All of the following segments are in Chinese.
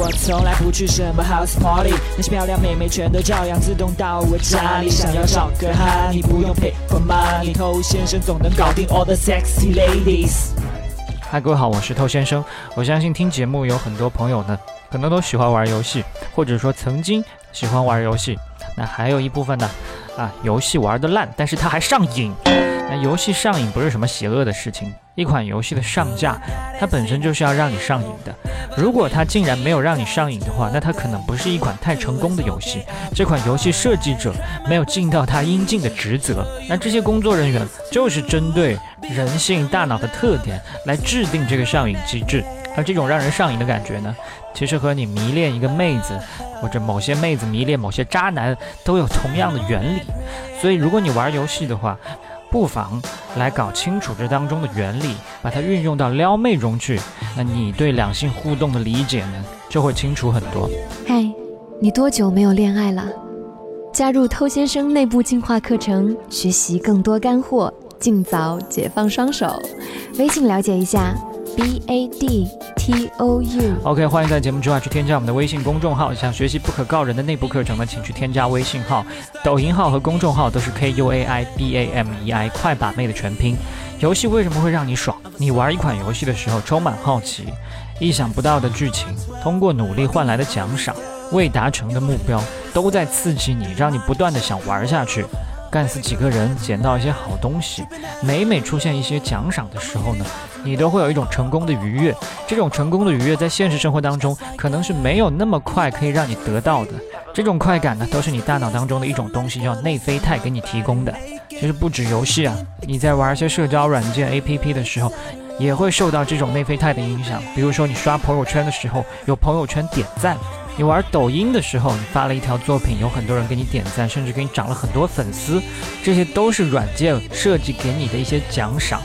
我从来不去什么 house party，那些漂亮妹妹全都照样自动到我家里。想要找个哈，你不用 pay for money，偷先生总能搞定 all the sexy ladies。嗨，各位好，我是透先生。我相信听节目有很多朋友呢，可能都喜欢玩游戏，或者说曾经喜欢玩游戏。那还有一部分呢，啊，游戏玩的烂，但是他还上瘾。那游戏上瘾不是什么邪恶的事情，一款游戏的上架，它本身就是要让你上瘾的。如果它竟然没有让你上瘾的话，那它可能不是一款太成功的游戏。这款游戏设计者没有尽到他应尽的职责。那这些工作人员就是针对人性大脑的特点来制定这个上瘾机制。而这种让人上瘾的感觉呢，其实和你迷恋一个妹子，或者某些妹子迷恋某些渣男都有同样的原理。所以，如果你玩游戏的话，不妨来搞清楚这当中的原理，把它运用到撩妹中去，那你对两性互动的理解呢，就会清楚很多。嗨，你多久没有恋爱了？加入偷先生内部进化课程，学习更多干货，尽早解放双手。微信了解一下，b a d。O U OK，欢迎在节目之外去添加我们的微信公众号。想学习不可告人的内部课程呢，请去添加微信号、抖音号和公众号，都是 K U A I B A M E I 快把妹的全拼。游戏为什么会让你爽？你玩一款游戏的时候充满好奇，意想不到的剧情，通过努力换来的奖赏，未达成的目标，都在刺激你，让你不断的想玩下去。干死几个人，捡到一些好东西，每每出现一些奖赏的时候呢，你都会有一种成功的愉悦。这种成功的愉悦在现实生活当中可能是没有那么快可以让你得到的。这种快感呢，都是你大脑当中的一种东西，叫内啡肽给你提供的。其实不止游戏啊，你在玩一些社交软件 APP 的时候，也会受到这种内啡肽的影响。比如说你刷朋友圈的时候，有朋友圈点赞。你玩抖音的时候，你发了一条作品，有很多人给你点赞，甚至给你涨了很多粉丝，这些都是软件设计给你的一些奖赏。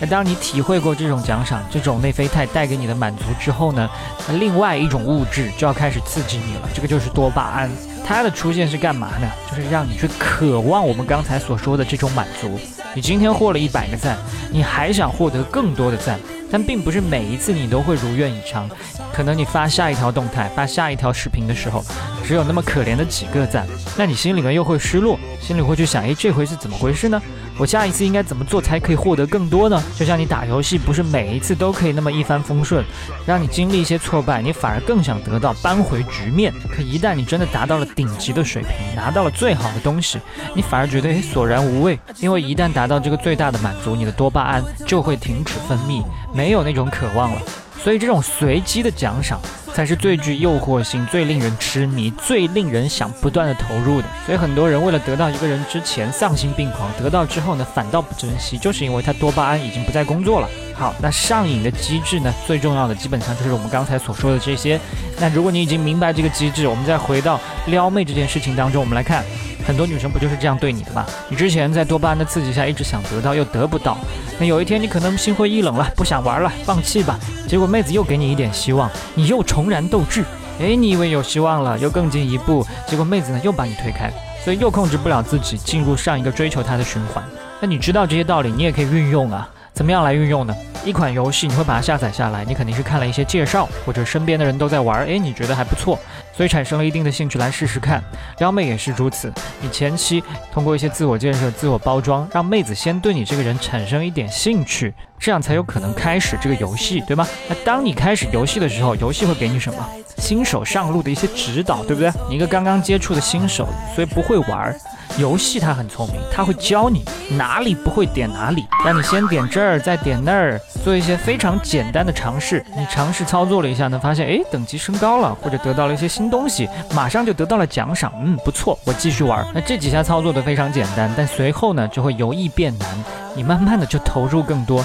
那当你体会过这种奖赏、这种内啡肽带给你的满足之后呢，那另外一种物质就要开始刺激你了，这个就是多巴胺。它的出现是干嘛呢？就是让你去渴望我们刚才所说的这种满足。你今天获了一百个赞，你还想获得更多的赞。但并不是每一次你都会如愿以偿，可能你发下一条动态、发下一条视频的时候，只有那么可怜的几个赞，那你心里面又会失落，心里会去想，哎，这回是怎么回事呢？我下一次应该怎么做才可以获得更多呢？就像你打游戏，不是每一次都可以那么一帆风顺，让你经历一些挫败，你反而更想得到扳回局面。可一旦你真的达到了顶级的水平，拿到了最好的东西，你反而觉得索然无味，因为一旦达到这个最大的满足，你的多巴胺就会停止分泌。没有那种渴望了，所以这种随机的奖赏才是最具诱惑性、最令人痴迷、最令人想不断的投入的。所以很多人为了得到一个人之前丧心病狂，得到之后呢反倒不珍惜，就是因为他多巴胺已经不再工作了。好，那上瘾的机制呢，最重要的基本上就是我们刚才所说的这些。那如果你已经明白这个机制，我们再回到撩妹这件事情当中，我们来看。很多女生不就是这样对你的吗？你之前在多巴胺的刺激下一直想得到又得不到，那有一天你可能心灰意冷了，不想玩了，放弃吧。结果妹子又给你一点希望，你又重燃斗志。哎，你以为有希望了，又更进一步，结果妹子呢又把你推开，所以又控制不了自己，进入上一个追求她的循环。那你知道这些道理，你也可以运用啊。怎么样来运用呢？一款游戏你会把它下载下来，你肯定是看了一些介绍，或者身边的人都在玩，哎，你觉得还不错，所以产生了一定的兴趣来试试看。撩妹也是如此，你前期通过一些自我建设、自我包装，让妹子先对你这个人产生一点兴趣，这样才有可能开始这个游戏，对吗？那当你开始游戏的时候，游戏会给你什么？新手上路的一些指导，对不对？你一个刚刚接触的新手，所以不会玩。游戏它很聪明，它会教你哪里不会点哪里，让你先点这儿，再点那儿，做一些非常简单的尝试。你尝试操作了一下呢，发现哎，等级升高了，或者得到了一些新东西，马上就得到了奖赏。嗯，不错，我继续玩。那这几下操作的非常简单，但随后呢，就会由易变难，你慢慢的就投入更多，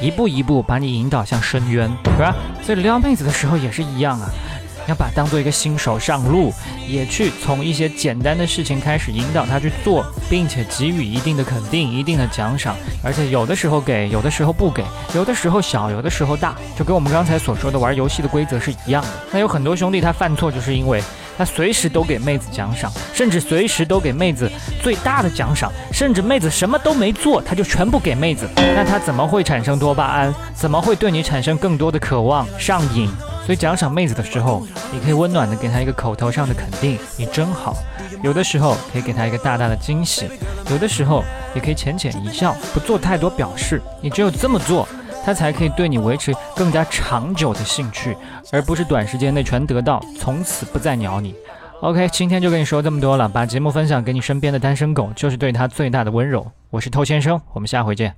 一步一步把你引导向深渊，是吧？所以撩妹子的时候也是一样啊。要把当做一个新手上路，也去从一些简单的事情开始引导他去做，并且给予一定的肯定、一定的奖赏，而且有的时候给，有的时候不给，有的时候小，有的时候大，就跟我们刚才所说的玩游戏的规则是一样的。那有很多兄弟他犯错，就是因为他随时都给妹子奖赏，甚至随时都给妹子最大的奖赏，甚至妹子什么都没做，他就全部给妹子，那他怎么会产生多巴胺？怎么会对你产生更多的渴望、上瘾？所以奖赏妹子的时候，你可以温暖的给她一个口头上的肯定，你真好；有的时候可以给她一个大大的惊喜，有的时候也可以浅浅一笑，不做太多表示。你只有这么做，她才可以对你维持更加长久的兴趣，而不是短时间内全得到，从此不再鸟你。OK，今天就跟你说这么多了，把节目分享给你身边的单身狗，就是对他最大的温柔。我是偷先生，我们下回见。